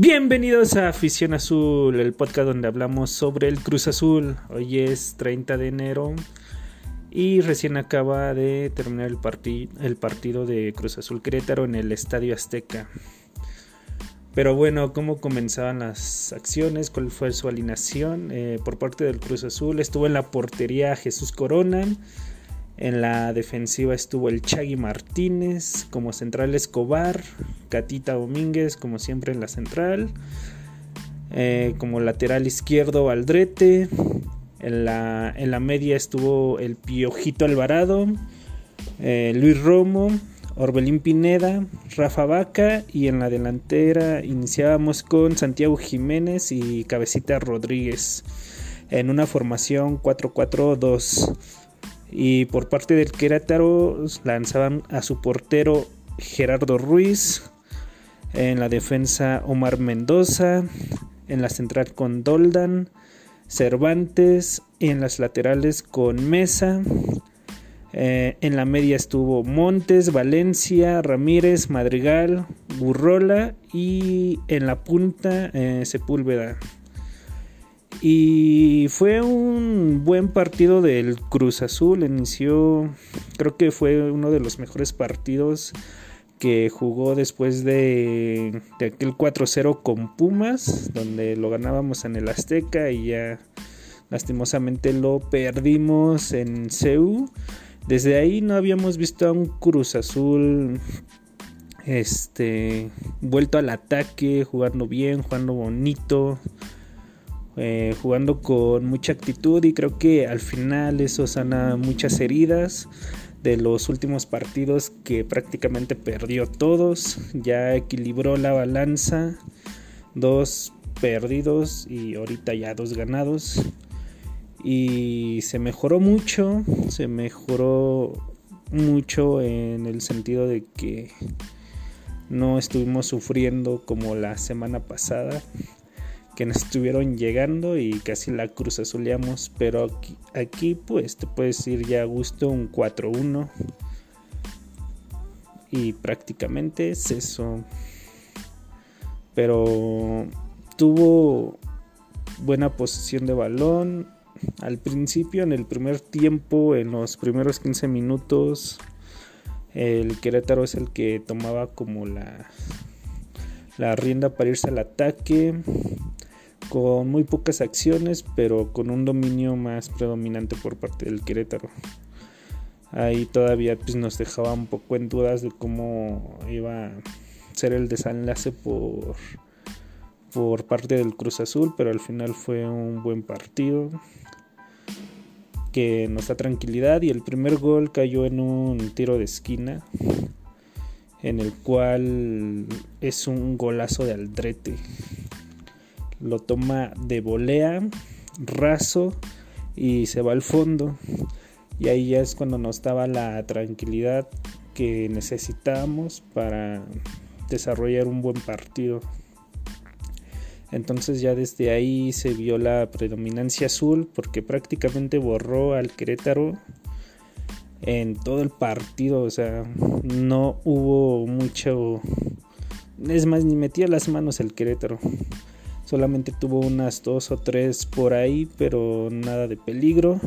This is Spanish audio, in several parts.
Bienvenidos a Afición Azul, el podcast donde hablamos sobre el Cruz Azul. Hoy es 30 de enero y recién acaba de terminar el, el partido de Cruz Azul Querétaro en el Estadio Azteca. Pero bueno, ¿cómo comenzaban las acciones? ¿Cuál fue su alineación? Eh, por parte del Cruz Azul estuvo en la portería Jesús Corona. En la defensiva estuvo el Chagui Martínez, como central Escobar, Catita Domínguez, como siempre en la central. Eh, como lateral izquierdo Aldrete. En la, en la media estuvo el Piojito Alvarado, eh, Luis Romo, Orbelín Pineda, Rafa Vaca y en la delantera iniciábamos con Santiago Jiménez y Cabecita Rodríguez en una formación 4-4-2. Y por parte del Querétaro lanzaban a su portero Gerardo Ruiz. En la defensa Omar Mendoza. En la central con Doldan. Cervantes. Y en las laterales con Mesa. Eh, en la media estuvo Montes, Valencia, Ramírez, Madrigal, Burrola y en la punta eh, Sepúlveda. Y fue un buen partido del Cruz Azul. Inició, creo que fue uno de los mejores partidos que jugó después de, aquel 4-0 con Pumas, donde lo ganábamos en el Azteca y ya lastimosamente lo perdimos en CEU. Desde ahí no habíamos visto a un Cruz Azul este vuelto al ataque, jugando bien, jugando bonito. Eh, jugando con mucha actitud y creo que al final eso sana muchas heridas de los últimos partidos que prácticamente perdió todos, ya equilibró la balanza, dos perdidos y ahorita ya dos ganados. Y se mejoró mucho, se mejoró mucho en el sentido de que no estuvimos sufriendo como la semana pasada que nos estuvieron llegando y casi la cruz azuleamos. Pero aquí, pues te puedes ir ya a gusto un 4-1. Y prácticamente es eso. Pero tuvo buena posición de balón. Al principio, en el primer tiempo, en los primeros 15 minutos, el Querétaro es el que tomaba como la, la rienda para irse al ataque con muy pocas acciones, pero con un dominio más predominante por parte del Querétaro. Ahí todavía pues, nos dejaba un poco en dudas de cómo iba a ser el desenlace por, por parte del Cruz Azul, pero al final fue un buen partido que nos da tranquilidad y el primer gol cayó en un tiro de esquina en el cual es un golazo de Aldrete lo toma de volea, raso y se va al fondo. Y ahí ya es cuando nos daba la tranquilidad que necesitábamos para desarrollar un buen partido. Entonces ya desde ahí se vio la predominancia azul porque prácticamente borró al Querétaro en todo el partido. O sea, no hubo mucho... Es más, ni metía las manos el Querétaro. Solamente tuvo unas dos o tres por ahí, pero nada de peligro.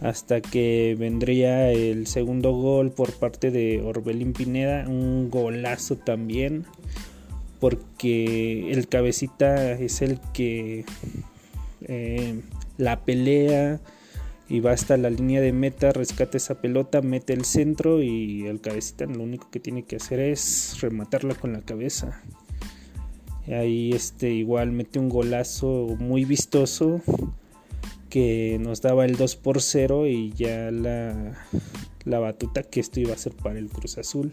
Hasta que vendría el segundo gol por parte de Orbelín Pineda. Un golazo también. Porque el cabecita es el que eh, la pelea y va hasta la línea de meta, rescata esa pelota, mete el centro y el cabecita lo único que tiene que hacer es rematarla con la cabeza. Ahí este igual mete un golazo muy vistoso que nos daba el 2 por 0 y ya la, la batuta que esto iba a ser para el Cruz Azul.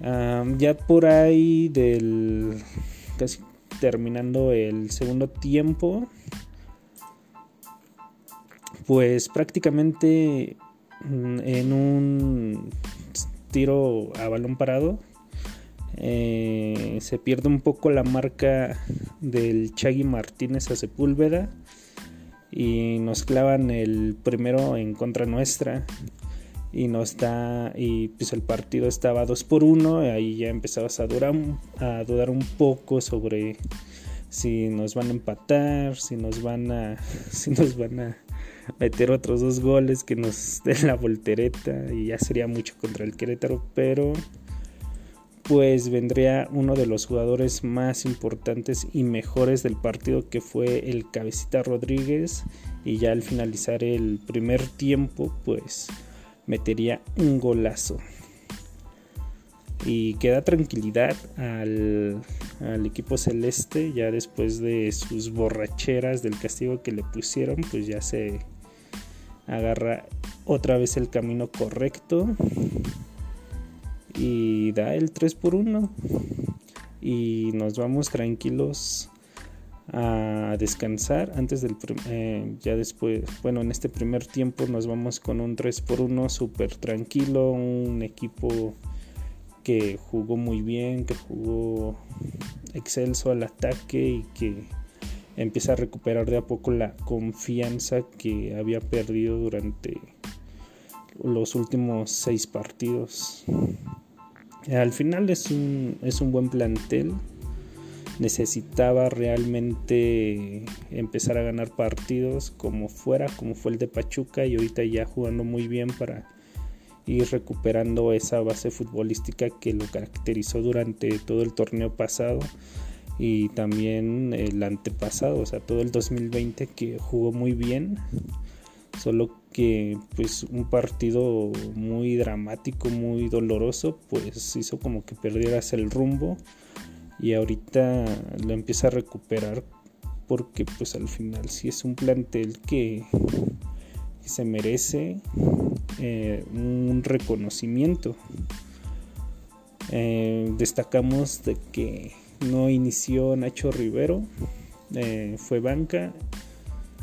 ya por ahí del casi terminando el segundo tiempo pues prácticamente mm, en un tiro a balón parado eh, se pierde un poco la marca del Chagui Martínez a Sepúlveda y nos clavan el primero en contra nuestra. Y no está y pues el partido estaba 2 por 1 ahí ya empezabas a dudar, a dudar un poco sobre si nos van a empatar si nos van a si nos van a meter otros dos goles que nos den la voltereta y ya sería mucho contra el Querétaro pero pues vendría uno de los jugadores más importantes y mejores del partido que fue el Cabecita Rodríguez. Y ya al finalizar el primer tiempo pues metería un golazo. Y queda tranquilidad al, al, equipo celeste. Ya después de sus borracheras del castigo que le pusieron pues ya se agarra otra vez el camino correcto y da el 3 por 1 y nos vamos tranquilos a descansar antes del eh, ya después bueno en este primer tiempo nos vamos con un 3 por 1 súper tranquilo un equipo que jugó muy bien que jugó excelso al ataque y que empieza a recuperar de a poco la confianza que había perdido durante los últimos seis partidos al final es un, es un buen plantel. Necesitaba realmente empezar a ganar partidos como fuera, como fue el de Pachuca y ahorita ya jugando muy bien para ir recuperando esa base futbolística que lo caracterizó durante todo el torneo pasado y también el antepasado, o sea, todo el 2020 que jugó muy bien, solo que pues un partido muy dramático, muy doloroso, pues hizo como que perdieras el rumbo y ahorita lo empieza a recuperar porque pues al final sí es un plantel que, se merece eh, un reconocimiento. Eh, destacamos de que no inició Nacho Rivero, eh, fue banca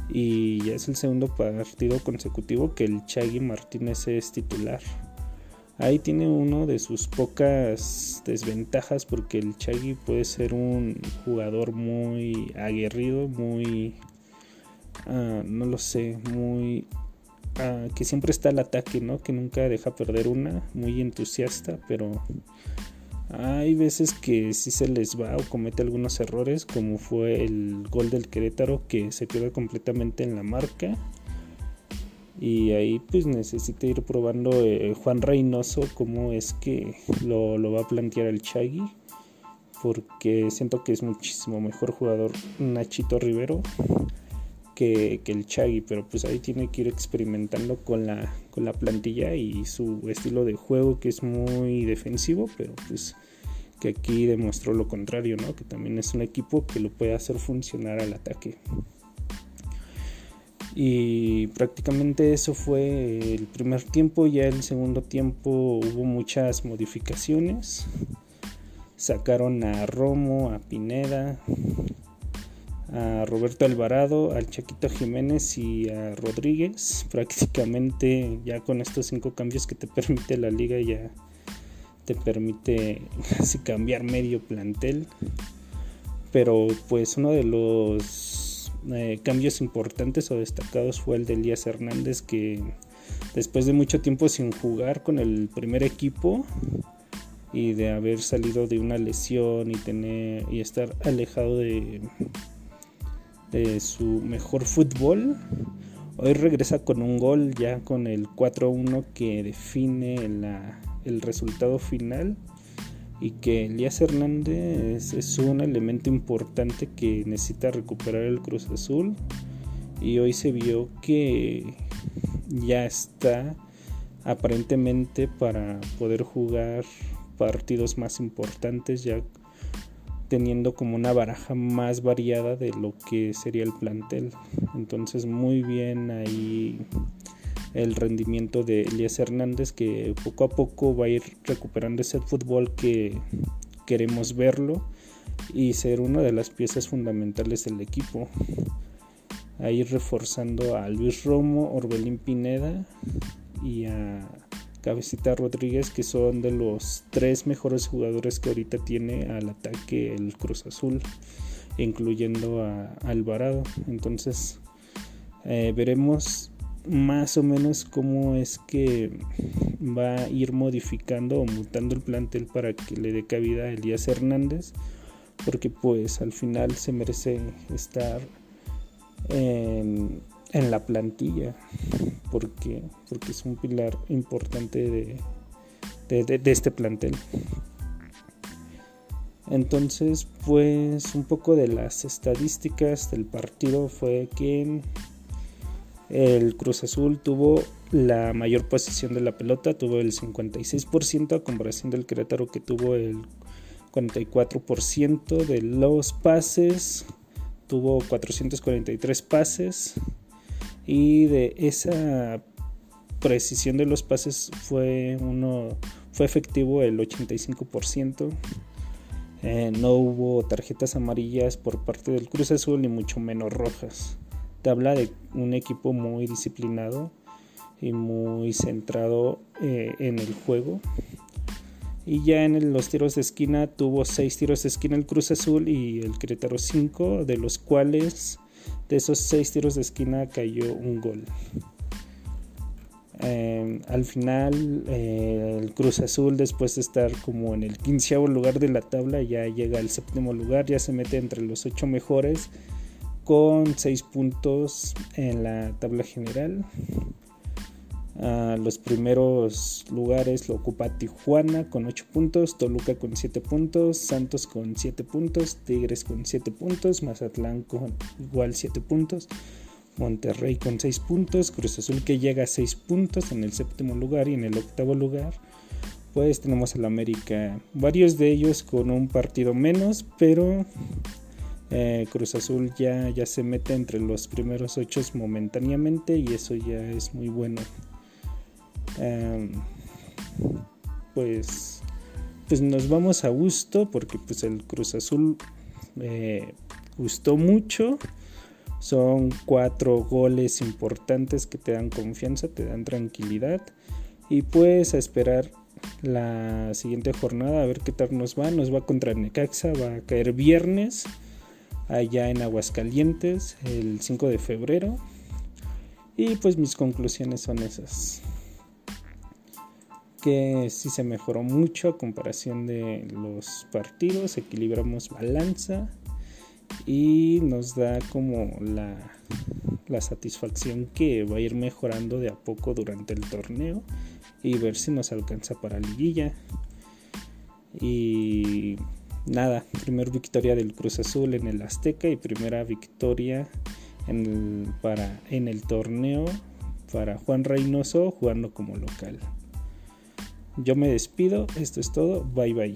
y ya es el segundo partido consecutivo que el Chagui Martínez es titular. Ahí tiene uno de sus pocas desventajas porque el Chagui puede ser un jugador muy aguerrido, muy, ah, no lo sé, muy ah, que siempre está al ataque, ¿no? Que nunca deja perder una, muy entusiasta, pero hay veces que sí se les va o comete algunos errores, como fue el gol del Querétaro que se pierde completamente en la marca. Y ahí pues necesita ir probando eh, Juan Reynoso cómo es que lo, va a plantear el Chagui. Porque siento que es muchísimo mejor jugador Nachito Rivero que, el Chagui. Pero pues ahí tiene que ir experimentando con la, con la plantilla y su estilo de juego que es muy defensivo. Pero pues que aquí demostró lo contrario, ¿no? Que también es un equipo que lo puede hacer funcionar al ataque. Y prácticamente eso fue el primer tiempo, ya el segundo tiempo hubo muchas modificaciones. Sacaron a Romo, a Pineda, a Roberto Alvarado, al Chaquito Jiménez y a Rodríguez. Prácticamente ya con estos cinco cambios que te permite la liga ya te permite casi cambiar medio plantel. Pero pues uno de los eh, cambios importantes o destacados fue el de Elías Hernández que después de mucho tiempo sin jugar con el primer equipo y de haber salido de una lesión y tener y estar alejado de, su mejor fútbol. Hoy regresa con un gol ya con el 4-1 que define el resultado final. Y que Elías Hernández es un elemento importante que necesita recuperar el Cruz Azul. Y hoy se vio que ya está aparentemente para poder jugar partidos más importantes ya teniendo como una baraja más variada de lo que sería el plantel entonces muy bien ahí el rendimiento de Elías Hernández que poco a poco va a ir recuperando ese fútbol que queremos verlo y ser una de las piezas fundamentales del equipo. A ir reforzando a Luis Romo, Orbelín Pineda y a Cabecita Rodríguez que son de los tres mejores jugadores que ahorita tiene al ataque el Cruz Azul incluyendo a Alvarado. Entonces eh, veremos más o menos cómo es que va a ir modificando o mutando el plantel para que le dé cabida a Elías Hernández, porque pues al final se merece estar en, la plantilla, porque, porque es un pilar importante de, de este plantel. Entonces, pues un poco de las estadísticas del partido fue que el Cruz Azul tuvo la mayor posición de la pelota, tuvo el 56% a comparación del Querétaro que tuvo el 44% de los pases, tuvo 443 pases y de esa precisión de los pases fue uno fue efectivo el 85%. Eh, no hubo tarjetas amarillas por parte del Cruz Azul ni mucho menos rojas te habla de un equipo muy disciplinado y muy centrado eh, en el juego. Y ya en los tiros de esquina tuvo 6 tiros de esquina el Cruz Azul y el Querétaro 5, de los cuales de esos 6 tiros de esquina cayó un gol. Em, al final eh, el Cruz Azul después de estar como en el quinceavo lugar de la tabla ya llega al séptimo lugar, ya se mete entre los 8 mejores con 6 puntos en la tabla general. Los primeros lugares lo ocupa Tijuana con 8 puntos, Toluca con 7 puntos, Santos con 7 puntos, Tigres con 7 puntos, Mazatlán con igual 7 puntos, Monterrey con 6 puntos, Cruz Azul que llega a 6 puntos en el séptimo lugar y en el octavo lugar. Pues tenemos al América, varios de ellos con un partido menos, pero eh, Cruz Azul ya, ya se mete entre los primeros ocho momentáneamente y eso ya es muy bueno. Em, pues, pues nos vamos a gusto porque pues el Cruz Azul eh, gustó mucho. Son cuatro goles importantes que te dan confianza, te dan tranquilidad. Y pues a esperar la siguiente jornada a ver qué tal nos va. Nos va contra Necaxa, va a caer viernes allá en Aguascalientes el 5 de febrero. Y pues mis conclusiones son esas. Que sí se mejoró mucho a comparación de los partidos, equilibramos balanza y nos da como la, la satisfacción que va a ir mejorando de a poco durante el torneo y ver si nos alcanza para liguilla. Y nada, primera victoria del Cruz Azul en el Azteca y primera victoria en el, para, en el torneo para Juan Reynoso jugando como local. Yo me despido, esto es todo, bye bye.